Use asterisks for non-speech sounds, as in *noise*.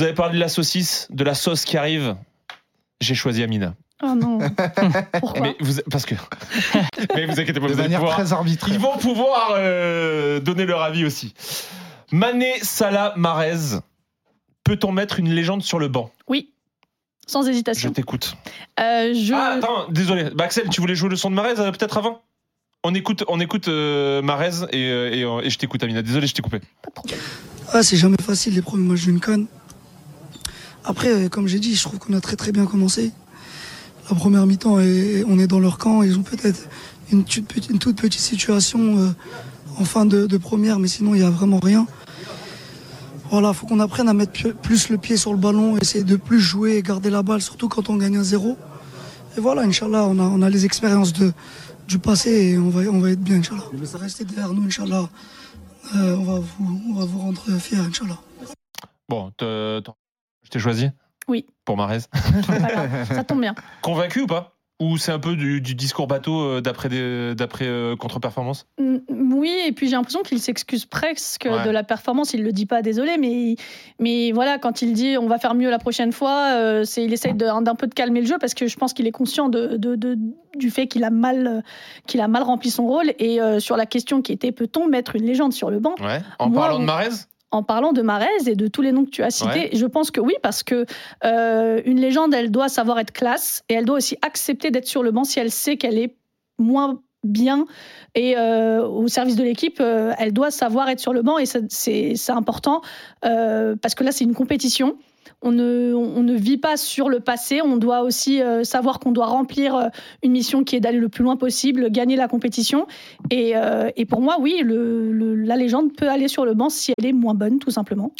Vous avez parlé de la saucisse, de la sauce qui arrive. J'ai choisi Amina. Oh non. *laughs* Pourquoi Mais vous, parce que. *laughs* mais vous inquiétez pas, De vous allez manière pouvoir. très arbitraire. Ils vont pouvoir euh, donner leur avis aussi. Mané Salah Marez. Peut-on mettre une légende sur le banc? Oui. Sans Je hésitation. t'écoute. Euh, je... Ah, attends, désolé. Bah, Axel, tu voulais jouer le son de Marez euh, peut-être avant? On écoute, on écoute euh, Marez et, et, et je t'écoute, Amina. Désolé, je t'ai coupé. Pas de problème. Ah, c'est jamais facile les premiers matchs d'une canne. Après, euh, comme j'ai dit, je trouve qu'on a très très bien commencé. La première mi-temps, et on est dans leur camp. Ils ont peut-être une, toute petite- une toute petite situation euh, en fin de, de première, mais sinon, il n'y a vraiment rien. Voilà, faut qu'on apprenne à mettre plus le pied sur le ballon, essayer de plus jouer et garder la balle, surtout quand on gagne un zéro. Et voilà, Inch'Allah, on a, on a les expériences de, du passé et on va, on va être bien, Inch'Allah. Restez derrière nous, Inch'Allah. Euh, on, va vous, on va vous rendre fiers, Inch'Allah. Bon, je t'ai choisi Oui. Pour Marez. *laughs* Voilà, ça tombe bien. Convaincu ou pas? Ou c'est un peu du, du discours bateau euh, d'après euh, contre-performance? Mm, Oui, et puis j'ai l'impression qu'il s'excuse presque Ouais. de la performance. Il le dit pas, désolé, mais, mais voilà, quand il dit on va faire mieux la prochaine fois, euh, c'est, il essaye d'un peu de calmer le jeu parce que je pense qu'il est conscient de, de- de- du fait qu'il a, mal, qu'il a mal rempli son rôle. Et euh, sur la question qui était peut-on mettre une légende sur le banc? Ouais. En Moi, parlant de Marez? En parlant de Marez et de tous les noms que tu as cités, je pense que oui, parce que euh, une légende, elle doit savoir être classe et elle doit aussi accepter d'être sur le banc si elle sait qu'elle est moins bien et euh, au service de l'équipe, euh, elle doit savoir être sur le banc et c'est important parce que là, c'est une compétition. On ne, on ne vit pas sur le passé, on doit aussi euh, savoir qu'on doit remplir euh, une mission qui est d'aller le plus loin possible, gagner la compétition. Et, euh, et pour moi, oui, la légende peut aller sur le banc si elle est moins bonne, tout simplement.